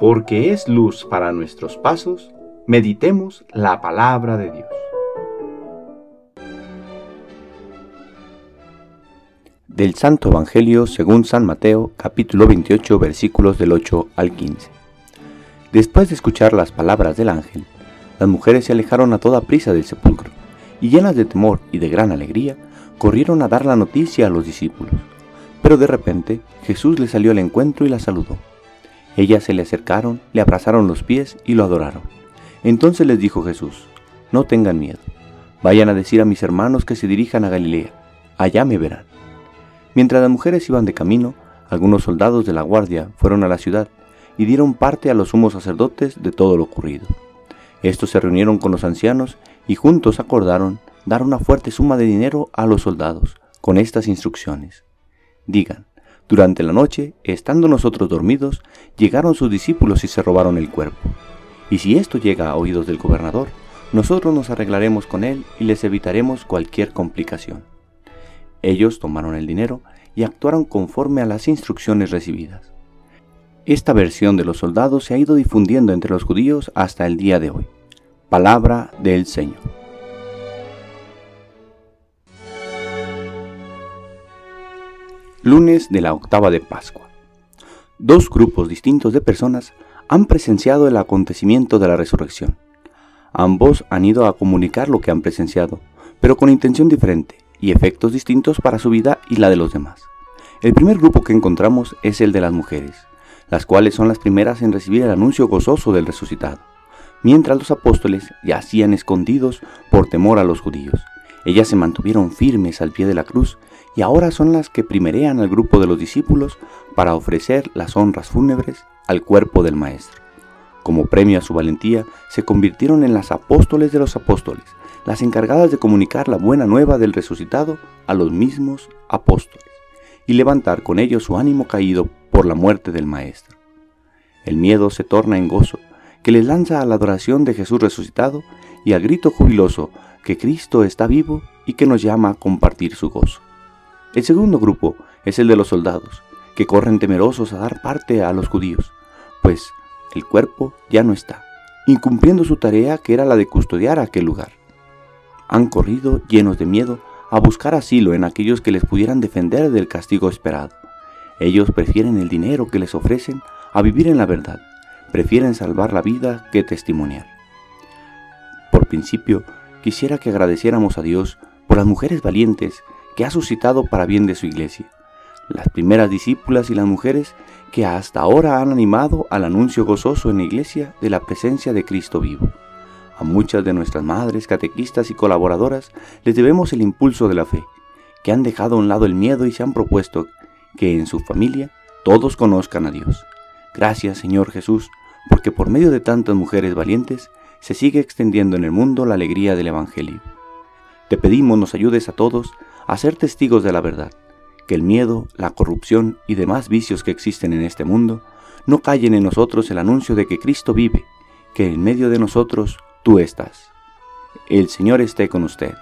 porque es luz para nuestros pasos, meditemos la palabra de Dios. Del Santo Evangelio según San Mateo, capítulo 28, versículos del 8 al 15. Después de escuchar las palabras del ángel, las mujeres se alejaron a toda prisa del sepulcro, y llenas de temor y de gran alegría, corrieron a dar la noticia a los discípulos. Pero de repente Jesús les salió al encuentro y la saludó. Ellas se le acercaron, le abrazaron los pies y lo adoraron. Entonces les dijo Jesús, no tengan miedo, vayan a decir a mis hermanos que se dirijan a Galilea, allá me verán. Mientras las mujeres iban de camino, algunos soldados de la guardia fueron a la ciudad y dieron parte a los sumos sacerdotes de todo lo ocurrido. Estos se reunieron con los ancianos y juntos acordaron dar una fuerte suma de dinero a los soldados, con estas instrucciones. Digan, durante la noche, estando nosotros dormidos, llegaron sus discípulos y se robaron el cuerpo. Y si esto llega a oídos del gobernador, nosotros nos arreglaremos con él y les evitaremos cualquier complicación. Ellos tomaron el dinero y actuaron conforme a las instrucciones recibidas. Esta versión de los soldados se ha ido difundiendo entre los judíos hasta el día de hoy. Palabra del Señor. Lunes de la octava de Pascua. Dos grupos distintos de personas han presenciado el acontecimiento de la resurrección. Ambos han ido a comunicar lo que han presenciado, pero con intención diferente y efectos distintos para su vida y la de los demás. El primer grupo que encontramos es el de las mujeres, las cuales son las primeras en recibir el anuncio gozoso del resucitado, mientras los apóstoles yacían escondidos por temor a los judíos. Ellas se mantuvieron firmes al pie de la cruz y ahora son las que primerean al grupo de los discípulos para ofrecer las honras fúnebres al cuerpo del Maestro. Como premio a su valentía, se convirtieron en las apóstoles de los apóstoles, las encargadas de comunicar la buena nueva del resucitado a los mismos apóstoles y levantar con ellos su ánimo caído por la muerte del Maestro. El miedo se torna en gozo, que les lanza a la adoración de Jesús resucitado y al grito jubiloso que Cristo está vivo y que nos llama a compartir su gozo. El segundo grupo es el de los soldados, que corren temerosos a dar parte a los judíos, pues el cuerpo ya no está, incumpliendo su tarea que era la de custodiar aquel lugar. Han corrido llenos de miedo a buscar asilo en aquellos que les pudieran defender del castigo esperado. Ellos prefieren el dinero que les ofrecen a vivir en la verdad, prefieren salvar la vida que testimoniar. Por principio, quisiera que agradeciéramos a Dios por las mujeres valientes que ha suscitado para bien de su iglesia, las primeras discípulas y las mujeres que hasta ahora han animado al anuncio gozoso en la iglesia de la presencia de Cristo vivo. A muchas de nuestras madres, catequistas y colaboradoras les debemos el impulso de la fe, que han dejado a un lado el miedo y se han propuesto que en su familia todos conozcan a Dios. Gracias Señor Jesús, porque por medio de tantas mujeres valientes se sigue extendiendo en el mundo la alegría del Evangelio. Te pedimos nos ayudes a todos a ser testigos de la verdad, que el miedo, la corrupción y demás vicios que existen en este mundo no callen en nosotros el anuncio de que Cristo vive, que en medio de nosotros tú estás. El Señor esté con ustedes.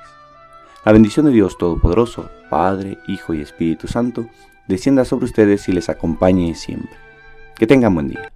La bendición de Dios Todopoderoso, Padre, Hijo y Espíritu Santo, descienda sobre ustedes y les acompañe siempre. Que tengan buen día.